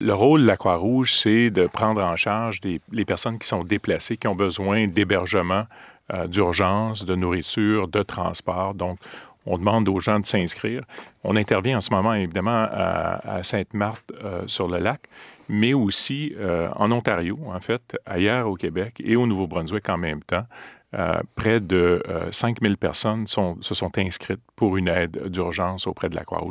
Le rôle de la Croix-Rouge, c'est de prendre en charge les personnes qui sont déplacées, qui ont besoin d'hébergement, euh, d'urgence, de nourriture, de transport. Donc, on demande aux gens de s'inscrire. On intervient en ce moment, évidemment, à, Sainte-Marthe euh, sur le Lac, mais aussi euh, en Ontario, en fait, ailleurs au Québec et au Nouveau-Brunswick en même temps. près de 5000 personnes se sont inscrites pour une aide d'urgence auprès de la Croix-Rouge.